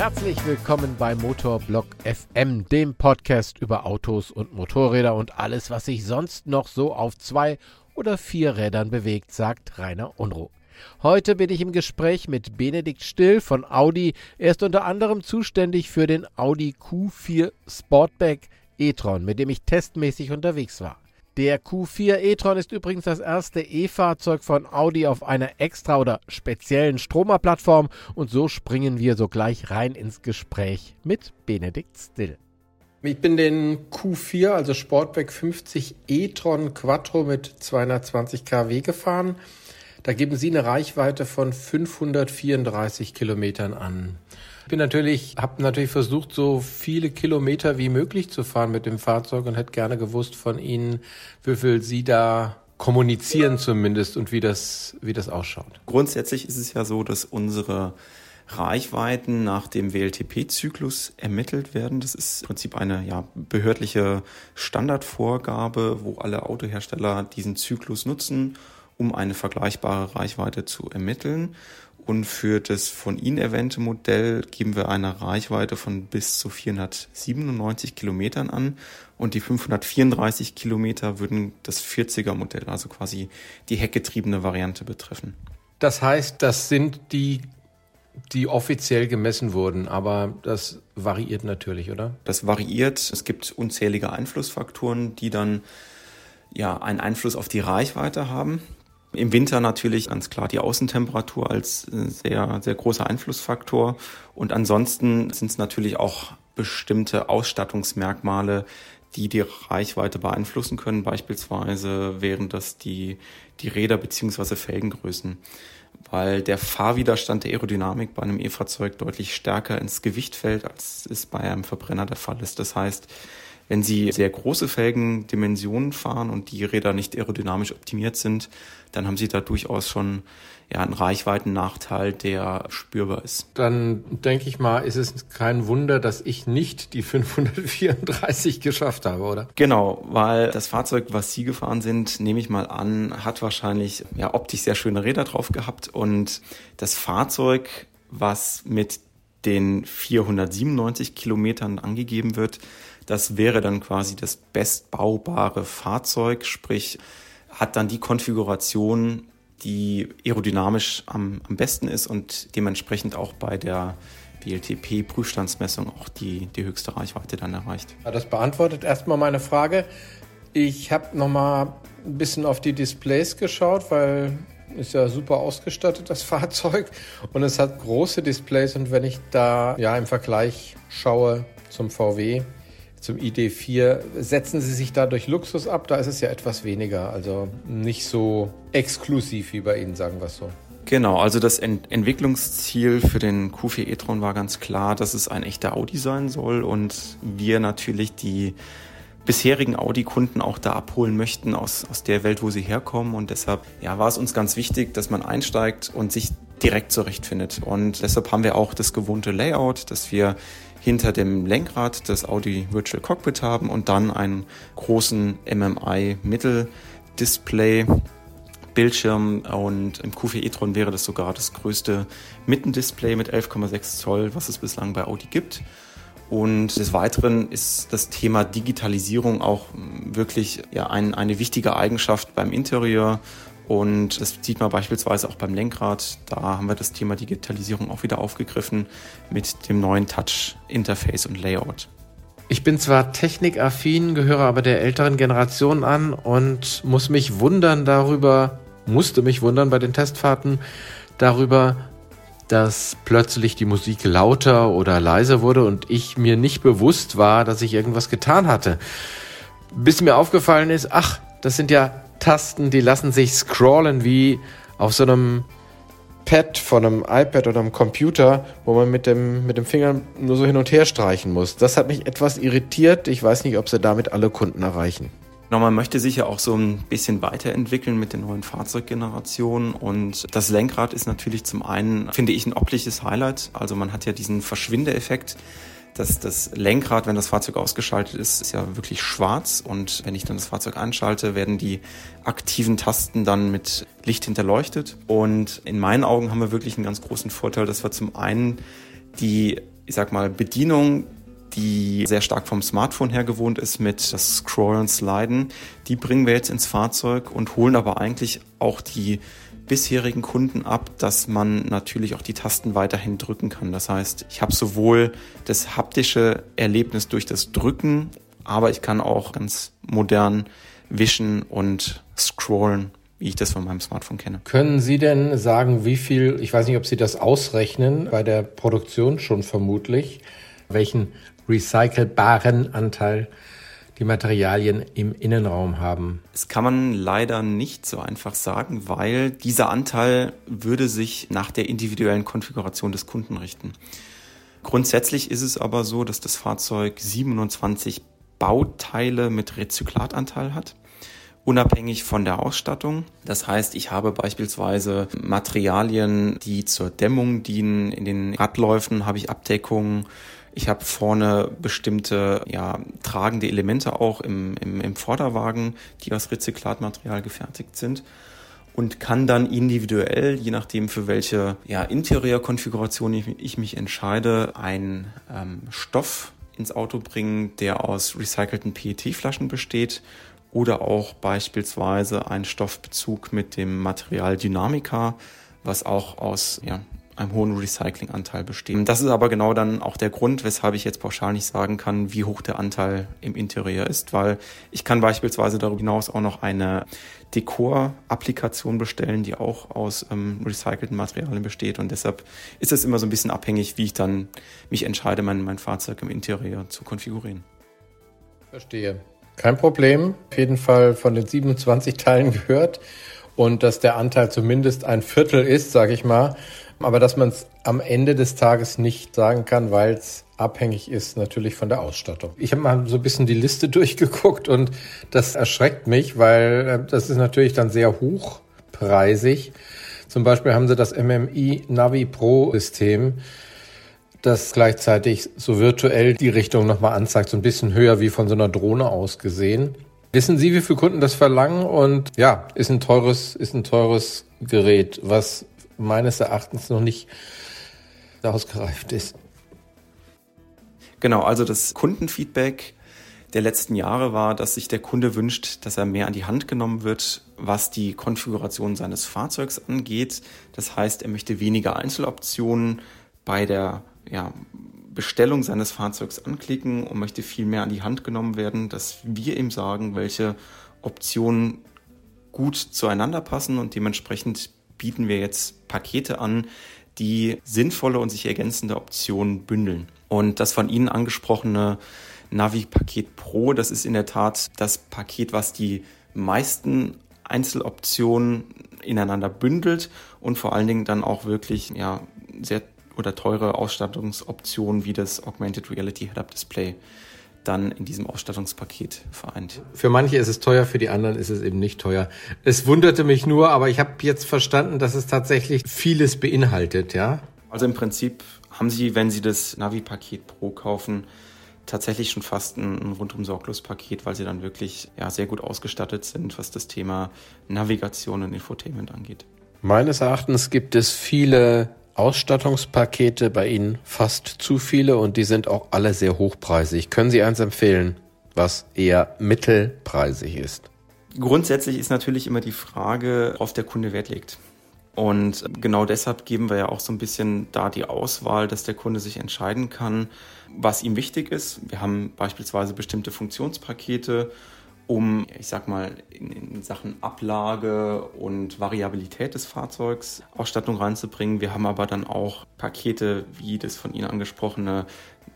Herzlich willkommen bei Motorblock FM, dem Podcast über Autos und Motorräder und alles, was sich sonst noch so auf zwei oder vier Rädern bewegt, sagt Rainer Unruh. Heute bin ich im Gespräch mit Benedikt Still von Audi. Er ist unter anderem zuständig für den Audi Q4 Sportback e-tron, mit dem ich testmäßig unterwegs war. Der Q4 e-tron ist übrigens das erste E-Fahrzeug von Audi auf einer extra oder speziellen Stromerplattform und so springen wir sogleich rein ins Gespräch mit Benedikt Still. Ich bin den Q4, also Sportback 50 e-tron Quattro mit 220 kW gefahren. Da geben Sie eine Reichweite von 534 Kilometern an. Ich bin natürlich, habe natürlich versucht, so viele Kilometer wie möglich zu fahren mit dem Fahrzeug und hätte gerne gewusst von Ihnen, wie viel Sie da kommunizieren zumindest und wie das, wie das ausschaut. Grundsätzlich ist es ja so, dass unsere Reichweiten nach dem WLTP-Zyklus ermittelt werden. Das ist im Prinzip eine ja, behördliche Standardvorgabe, wo alle Autohersteller diesen Zyklus nutzen um eine vergleichbare Reichweite zu ermitteln. Und für das von Ihnen erwähnte Modell geben wir eine Reichweite von bis zu 497 Kilometern an. Und die 534 Kilometer würden das 40er Modell, also quasi die heckgetriebene Variante betreffen. Das heißt, das sind die, die offiziell gemessen wurden, aber das variiert natürlich, oder? Das variiert. Es gibt unzählige Einflussfaktoren, die dann ja einen Einfluss auf die Reichweite haben. Im Winter natürlich ganz klar die Außentemperatur als äh, sehr, sehr großer Einflussfaktor. Und ansonsten sind es natürlich auch bestimmte Ausstattungsmerkmale, die die Reichweite beeinflussen können. Beispielsweise wären das die, die Räder beziehungsweise Felgengrößen, weil der Fahrwiderstand der Aerodynamik bei einem E-Fahrzeug deutlich stärker ins Gewicht fällt, als es bei einem Verbrenner der Fall ist. Das heißt, wenn Sie sehr große Felgendimensionen fahren und die Räder nicht aerodynamisch optimiert sind, dann haben Sie da durchaus schon ja, einen Reichweitennachteil, der spürbar ist. Dann denke ich mal, ist es kein Wunder, dass ich nicht die 534 geschafft habe, oder? Genau, weil das Fahrzeug, was Sie gefahren sind, nehme ich mal an, hat wahrscheinlich ja optisch sehr schöne Räder drauf gehabt und das Fahrzeug, was mit den 497 Kilometern angegeben wird, das wäre dann quasi das bestbaubare Fahrzeug, sprich hat dann die Konfiguration, die aerodynamisch am, am besten ist und dementsprechend auch bei der WLTP-Prüfstandsmessung auch die, die höchste Reichweite dann erreicht. Das beantwortet erstmal meine Frage. Ich habe nochmal ein bisschen auf die Displays geschaut, weil ist ja super ausgestattet, das Fahrzeug. Und es hat große Displays. Und wenn ich da ja im Vergleich schaue zum VW, zum ID4, setzen Sie sich da durch Luxus ab? Da ist es ja etwas weniger, also nicht so exklusiv wie bei Ihnen, sagen wir es so. Genau, also das Ent Entwicklungsziel für den Q4 e-tron war ganz klar, dass es ein echter Audi sein soll und wir natürlich die bisherigen Audi-Kunden auch da abholen möchten aus, aus der Welt, wo sie herkommen. Und deshalb ja, war es uns ganz wichtig, dass man einsteigt und sich direkt zurechtfindet. Und deshalb haben wir auch das gewohnte Layout, dass wir hinter dem Lenkrad das Audi Virtual Cockpit haben und dann einen großen MMI Mitteldisplay Bildschirm und im Q4 e-tron wäre das sogar das größte Mittendisplay mit 11,6 Zoll, was es bislang bei Audi gibt. Und des Weiteren ist das Thema Digitalisierung auch wirklich ja, ein, eine wichtige Eigenschaft beim Interieur und das sieht man beispielsweise auch beim Lenkrad. Da haben wir das Thema Digitalisierung auch wieder aufgegriffen mit dem neuen Touch-Interface und Layout. Ich bin zwar technikaffin, gehöre aber der älteren Generation an und muss mich wundern darüber, musste mich wundern bei den Testfahrten darüber, dass plötzlich die Musik lauter oder leiser wurde und ich mir nicht bewusst war, dass ich irgendwas getan hatte. Bis mir aufgefallen ist, ach, das sind ja Tasten, die lassen sich scrollen wie auf so einem Pad von einem iPad oder einem Computer, wo man mit dem, mit dem Finger nur so hin und her streichen muss. Das hat mich etwas irritiert. Ich weiß nicht, ob sie damit alle Kunden erreichen. Man möchte sich ja auch so ein bisschen weiterentwickeln mit den neuen Fahrzeuggenerationen und das Lenkrad ist natürlich zum einen, finde ich, ein optisches Highlight. Also man hat ja diesen Verschwindeeffekt dass das Lenkrad, wenn das Fahrzeug ausgeschaltet ist, ist ja wirklich schwarz und wenn ich dann das Fahrzeug anschalte, werden die aktiven Tasten dann mit Licht hinterleuchtet und in meinen Augen haben wir wirklich einen ganz großen Vorteil, dass wir zum einen die ich sag mal, Bedienung, die sehr stark vom Smartphone her gewohnt ist mit das Scrollen, Sliden, die bringen wir jetzt ins Fahrzeug und holen aber eigentlich auch die bisherigen Kunden ab, dass man natürlich auch die Tasten weiterhin drücken kann. Das heißt, ich habe sowohl das haptische Erlebnis durch das Drücken, aber ich kann auch ganz modern wischen und scrollen wie ich das von meinem Smartphone kenne. Können Sie denn sagen, wie viel, ich weiß nicht, ob Sie das ausrechnen, bei der Produktion schon vermutlich, welchen recycelbaren Anteil die Materialien im Innenraum haben? Das kann man leider nicht so einfach sagen, weil dieser Anteil würde sich nach der individuellen Konfiguration des Kunden richten. Grundsätzlich ist es aber so, dass das Fahrzeug 27 Bauteile mit Rezyklatanteil hat unabhängig von der Ausstattung. Das heißt, ich habe beispielsweise Materialien, die zur Dämmung dienen. In den Radläufen habe ich Abdeckungen. Ich habe vorne bestimmte ja, tragende Elemente auch im, im, im Vorderwagen, die aus Rezyklatmaterial gefertigt sind und kann dann individuell, je nachdem für welche ja, Interiorkonfiguration ich, ich mich entscheide, einen ähm, Stoff ins Auto bringen, der aus recycelten PET-Flaschen besteht oder auch beispielsweise ein Stoffbezug mit dem Material Dynamica, was auch aus ja, einem hohen Recyclinganteil besteht. Das ist aber genau dann auch der Grund, weshalb ich jetzt pauschal nicht sagen kann, wie hoch der Anteil im Interieur ist, weil ich kann beispielsweise darüber hinaus auch noch eine Dekor-Applikation bestellen, die auch aus ähm, recycelten Materialien besteht und deshalb ist es immer so ein bisschen abhängig, wie ich dann mich entscheide, mein, mein Fahrzeug im Interieur zu konfigurieren. Verstehe. Kein Problem. Auf jeden Fall von den 27 Teilen gehört und dass der Anteil zumindest ein Viertel ist, sage ich mal, aber dass man es am Ende des Tages nicht sagen kann, weil es abhängig ist natürlich von der Ausstattung. Ich habe mal so ein bisschen die Liste durchgeguckt und das erschreckt mich, weil äh, das ist natürlich dann sehr hochpreisig. Zum Beispiel haben sie das MMI Navi Pro System, das gleichzeitig so virtuell die Richtung nochmal anzeigt, so ein bisschen höher wie von so einer Drohne aus gesehen. Wissen Sie, wie viele Kunden das verlangen? Und ja, ist ein teures, ist ein teures Gerät, was meines Erachtens noch nicht ausgereift ist. Genau, also das Kundenfeedback der letzten Jahre war, dass sich der Kunde wünscht, dass er mehr an die Hand genommen wird, was die Konfiguration seines Fahrzeugs angeht. Das heißt, er möchte weniger Einzeloptionen bei der ja, Bestellung seines Fahrzeugs anklicken und möchte viel mehr an die Hand genommen werden, dass wir ihm sagen, welche Optionen gut zueinander passen und dementsprechend bieten wir jetzt Pakete an, die sinnvolle und sich ergänzende Optionen bündeln. Und das von Ihnen angesprochene Navi-Paket Pro, das ist in der Tat das Paket, was die meisten Einzeloptionen ineinander bündelt und vor allen Dingen dann auch wirklich ja, sehr oder teure Ausstattungsoptionen wie das Augmented Reality Head-Up Display dann in diesem Ausstattungspaket vereint. Für manche ist es teuer, für die anderen ist es eben nicht teuer. Es wunderte mich nur, aber ich habe jetzt verstanden, dass es tatsächlich vieles beinhaltet, ja? Also im Prinzip haben Sie, wenn Sie das Navi-Paket Pro kaufen, tatsächlich schon fast ein, ein rundum sorglos Paket, weil sie dann wirklich ja, sehr gut ausgestattet sind, was das Thema Navigation und Infotainment angeht. Meines Erachtens gibt es viele Ausstattungspakete bei Ihnen fast zu viele und die sind auch alle sehr hochpreisig. Können Sie eins empfehlen, was eher mittelpreisig ist? Grundsätzlich ist natürlich immer die Frage, auf der Kunde Wert legt. Und genau deshalb geben wir ja auch so ein bisschen da die Auswahl, dass der Kunde sich entscheiden kann, was ihm wichtig ist. Wir haben beispielsweise bestimmte Funktionspakete um, ich sag mal, in, in, Sachen Ablage und Variabilität des Fahrzeugs Ausstattung reinzubringen. Wir haben aber dann auch Pakete wie das von Ihnen angesprochene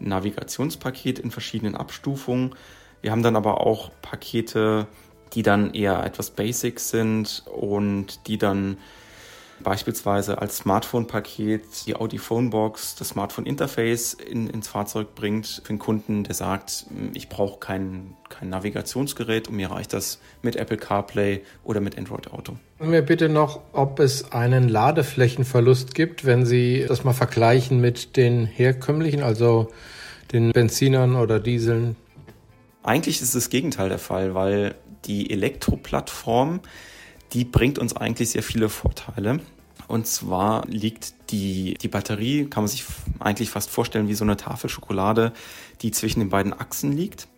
Navigationspaket in verschiedenen Abstufungen. Wir haben dann aber auch Pakete, die dann eher etwas basic sind und die dann beispielsweise als Smartphone-Paket die Audi Phonebox, das Smartphone-Interface in, ins Fahrzeug bringt für einen Kunden, der sagt, ich brauche kein, kein Navigationsgerät und mir reicht das mit Apple CarPlay oder mit Android Auto. Sagen mir bitte noch, ob es einen Ladeflächenverlust gibt, wenn Sie das mal vergleichen mit den herkömmlichen, also den Benzinern oder Dieseln. Eigentlich ist das Gegenteil der Fall, weil die Elektroplattform die bringt uns eigentlich sehr viele Vorteile. Und zwar liegt die, die Batterie kann man sich eigentlich fast vorstellen wie so eine Tafel Schokolade, die zwischen den beiden Achsen liegt.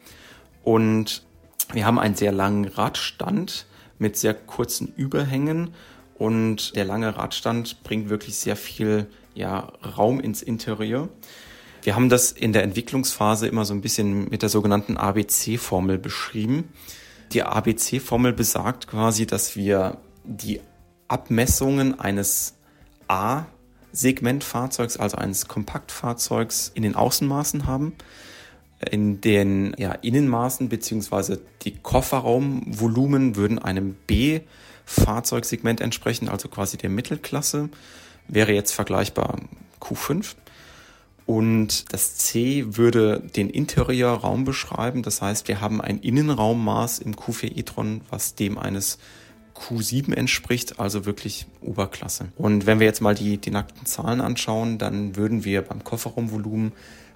Und wir haben einen sehr langen Radstand mit sehr kurzen Überhängen und der lange Radstand bringt wirklich sehr viel ja, Raum ins Interieur. Wir haben das in der Entwicklungsphase immer so ein bisschen mit der sogenannten ABC-Formel beschrieben. Die ABC-Formel besagt quasi, dass wir die Abmessungen eines A-Segmentfahrzeugs, also eines Kompaktfahrzeugs, in den Außenmaßen haben in den ja, Innenmaßen beziehungsweise die Kofferraumvolumen würden einem B-Fahrzeugsegment entsprechen, also quasi der Mittelklasse. Wäre jetzt vergleichbar Q5. Und das C würde den Interiorraum beschreiben. Das heißt, wir haben ein Innenraummaß im Q4 e-tron, was dem eines Q7 entspricht, also wirklich Oberklasse. Und wenn wir jetzt mal die, die nackten Zahlen anschauen, dann würden wir beim Kofferraumvolumen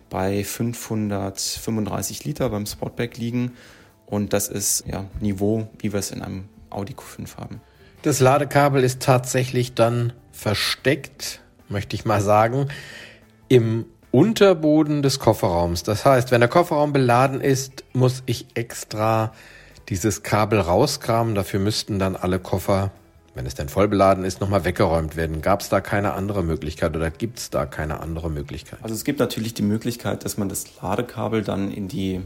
bei 535 Liter beim Sportback liegen. Und das ist ja Niveau, wie wir es in einem Audi Q5 haben. Das Ladekabel ist tatsächlich dann versteckt, möchte ich mal sagen, im Unterboden des Kofferraums. Das heißt, wenn der Kofferraum beladen ist, muss ich extra dieses Kabel rauskramen. Dafür müssten dann alle Koffer wenn es denn voll beladen ist, nochmal weggeräumt werden. Gab es da keine andere Möglichkeit oder gibt es da keine andere Möglichkeit? Also es gibt natürlich die Möglichkeit, dass man das Ladekabel dann in die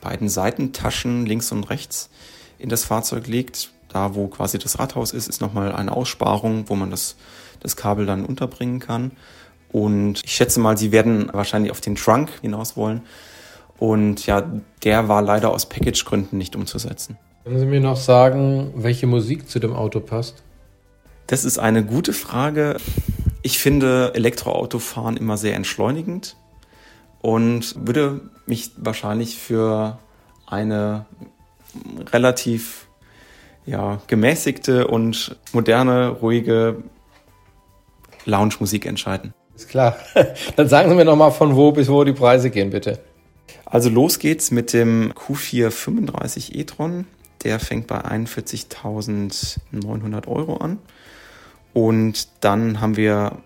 beiden Seitentaschen links und rechts in das Fahrzeug legt. Da, wo quasi das Rathaus ist, ist nochmal eine Aussparung, wo man das, das Kabel dann unterbringen kann. Und ich schätze mal, Sie werden wahrscheinlich auf den Trunk hinaus wollen. Und ja, der war leider aus Package-Gründen nicht umzusetzen. Können Sie mir noch sagen, welche Musik zu dem Auto passt? Das ist eine gute Frage. Ich finde Elektroautofahren immer sehr entschleunigend und würde mich wahrscheinlich für eine relativ ja, gemäßigte und moderne, ruhige Lounge-Musik entscheiden. Ist klar. Dann sagen Sie mir noch mal von wo bis wo die Preise gehen, bitte. Also los geht's mit dem Q4 35 e-tron. Der fängt bei 41.900 Euro an. Und dann haben wir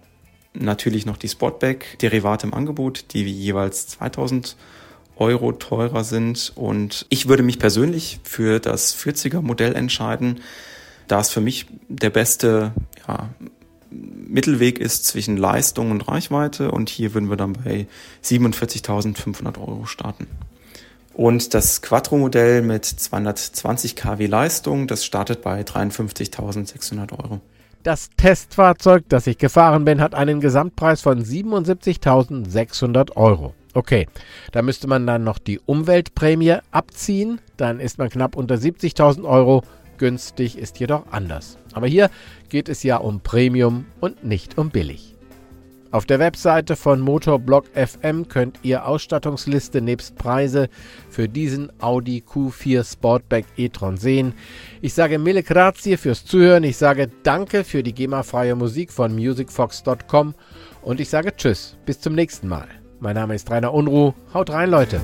natürlich noch die Sportback-Derivate im Angebot, die jeweils 2000 Euro teurer sind. Und ich würde mich persönlich für das 40er Modell entscheiden, da es für mich der beste ja, Mittelweg ist zwischen Leistung und Reichweite. Und hier würden wir dann bei 47.500 Euro starten. Und das Quattro-Modell mit 220 kW Leistung, das startet bei 53.600 Euro. Das Testfahrzeug, das ich gefahren bin, hat einen Gesamtpreis von 77.600 Euro. Okay, da müsste man dann noch die Umweltprämie abziehen, dann ist man knapp unter 70.000 Euro. Günstig ist jedoch anders. Aber hier geht es ja um Premium und nicht um billig. Auf der Webseite von Motorblock FM könnt ihr Ausstattungsliste nebst Preise für diesen Audi Q4 Sportback e-tron sehen. Ich sage mille grazie fürs Zuhören, ich sage danke für die GEMA-freie Musik von musicfox.com und ich sage Tschüss, bis zum nächsten Mal. Mein Name ist Rainer Unruh, haut rein Leute.